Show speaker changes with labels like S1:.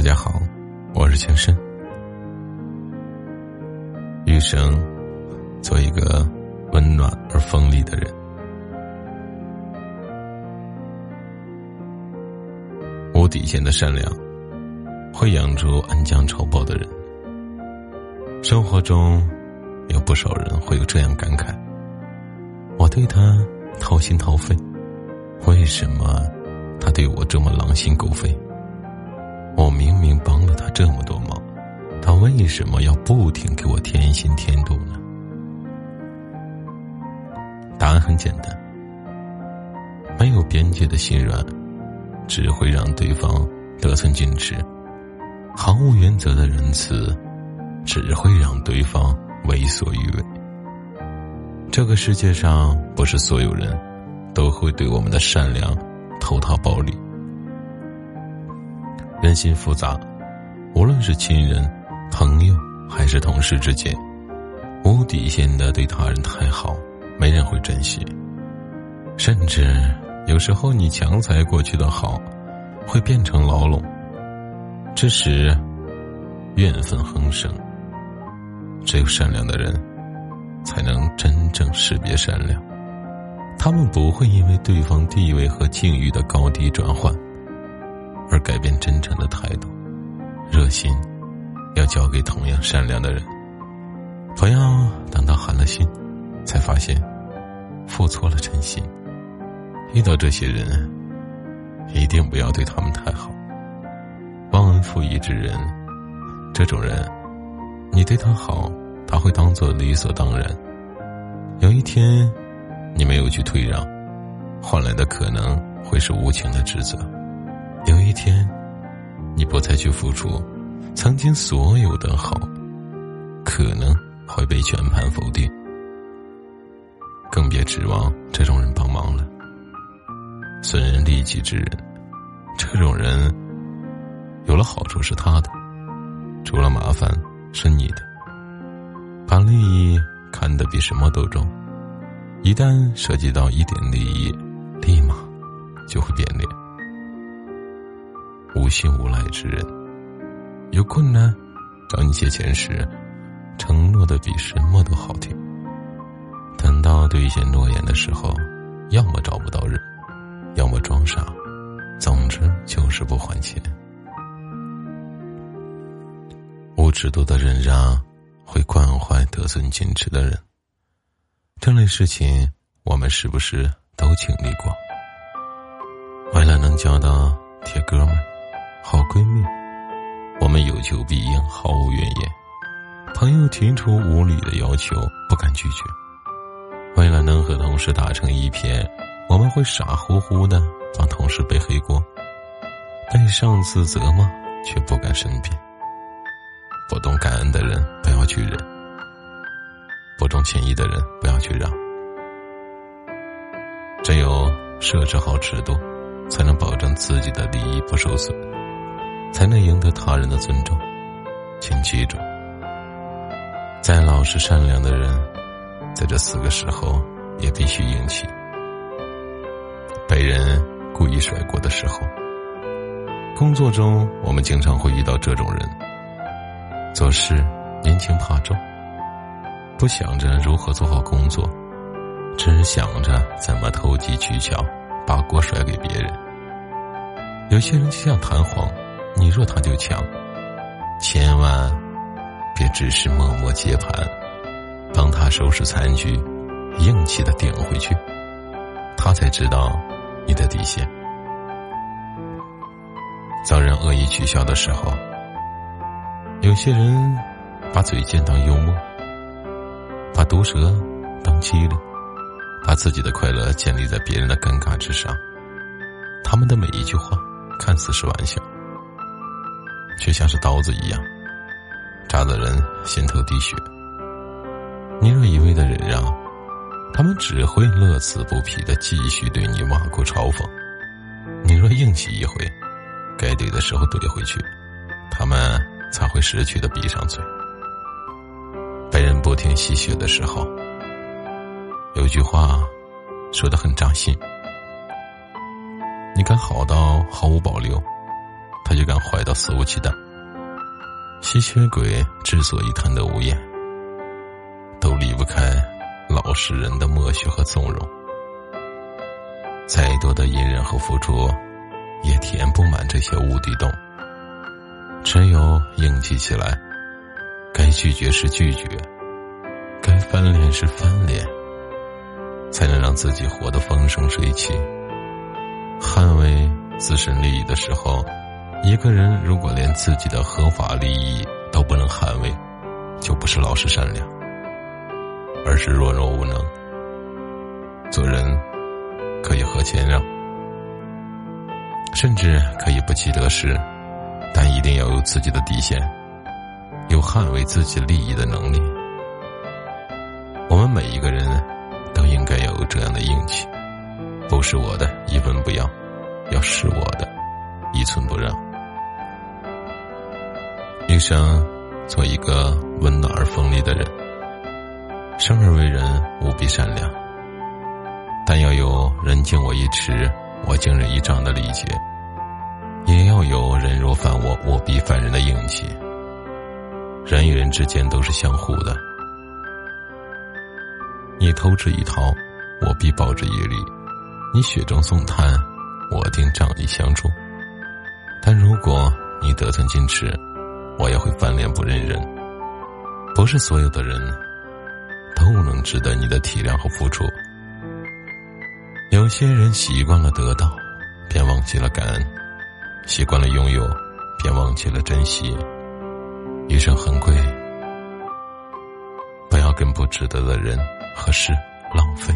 S1: 大家好，我是情深。余生，做一个温暖而锋利的人。无底线的善良，会养出恩将仇报的人。生活中，有不少人会有这样感慨：我对他掏心掏肺，为什么他对我这么狼心狗肺？我明明帮了他这么多忙，他为什么要不停给我添薪添堵呢？答案很简单：没有边界的心软，只会让对方得寸进尺；毫无原则的仁慈，只会让对方为所欲为。这个世界上，不是所有人都会对我们的善良投桃报李。人心复杂，无论是亲人、朋友还是同事之间，无底线的对他人太好，没人会珍惜。甚至有时候，你强踩过去的好，会变成牢笼。这时，怨愤横生。只有善良的人，才能真正识别善良。他们不会因为对方地位和境遇的高低转换。而改变真诚的态度，热心要交给同样善良的人，不要等到寒了心，才发现付错了真心。遇到这些人，一定不要对他们太好。忘恩负义之人，这种人，你对他好，他会当做理所当然。有一天，你没有去退让，换来的可能会是无情的指责。一天，你不再去付出，曾经所有的好，可能会被全盘否定。更别指望这种人帮忙了。损人利己之人，这种人有了好处是他的，出了麻烦是你的。把利益看得比什么都重，一旦涉及到一点利益，立马就会变脸。无心无赖之人，有困难找你借钱时，承诺的比什么都好听。等到兑现诺言的时候，要么找不到人，要么装傻，总之就是不还钱。无尺度的忍让，会惯坏得寸进尺的人。这类事情，我们是不是都经历过？为了能交到铁哥们。好闺蜜，我们有求必应，毫无怨言。朋友提出无理的要求，不敢拒绝。为了能和同事打成一片，我们会傻乎乎的帮同事背黑锅。被上司责骂，却不敢申辩。不懂感恩的人不要去忍，不重情义的人不要去让。只有设置好尺度，才能保证自己的利益不受损。才能赢得他人的尊重，请记住，再老实善良的人，在这四个时候也必须硬气。被人故意甩锅的时候，工作中我们经常会遇到这种人。做事年轻怕重，不想着如何做好工作，只想着怎么投机取巧，把锅甩给别人。有些人就像弹簧。你弱他就强，千万别只是默默接盘，帮他收拾残局，硬气的顶回去，他才知道你的底线。遭人恶意取笑的时候，有些人把嘴贱当幽默，把毒舌当机灵，把自己的快乐建立在别人的尴尬之上，他们的每一句话看似是玩笑。却像是刀子一样，扎得人心头滴血。你若一味的忍让，他们只会乐此不疲的继续对你挖苦嘲讽；你若硬气一回，该怼的时候怼回去，他们才会识趣的闭上嘴。被人不停吸血的时候，有句话说的很扎心：你敢好到毫无保留。他就敢坏到肆无忌惮。吸血鬼之所以贪得无厌，都离不开老实人的默许和纵容。再多的隐忍和付出，也填不满这些无底洞。只有硬气起来，该拒绝时拒绝，该翻脸时翻脸，才能让自己活得风生水起。捍卫自身利益的时候，一个人如果连自己的合法利益都不能捍卫，就不是老实善良，而是弱弱无能。做人。可以和谦让，甚至可以不计得失，但一定要有自己的底线，有捍卫自己利益的能力。我们每一个人都应该要有这样的硬气，不是我的一分不要，要是我的一寸不让。一生做一个温暖而锋利的人，生而为人无比善良。但要有人敬我一尺，我敬人一丈的理解，也要有人若犯我，我必犯人的硬气。人与人之间都是相互的，你偷之以桃，我必报之以李；你雪中送炭，我定仗义相助。但如果你得寸进尺，我也会翻脸不认人。不是所有的人都能值得你的体谅和付出。有些人习惯了得到，便忘记了感恩；习惯了拥有，便忘记了珍惜。余生很贵，不要跟不值得的人和事浪费。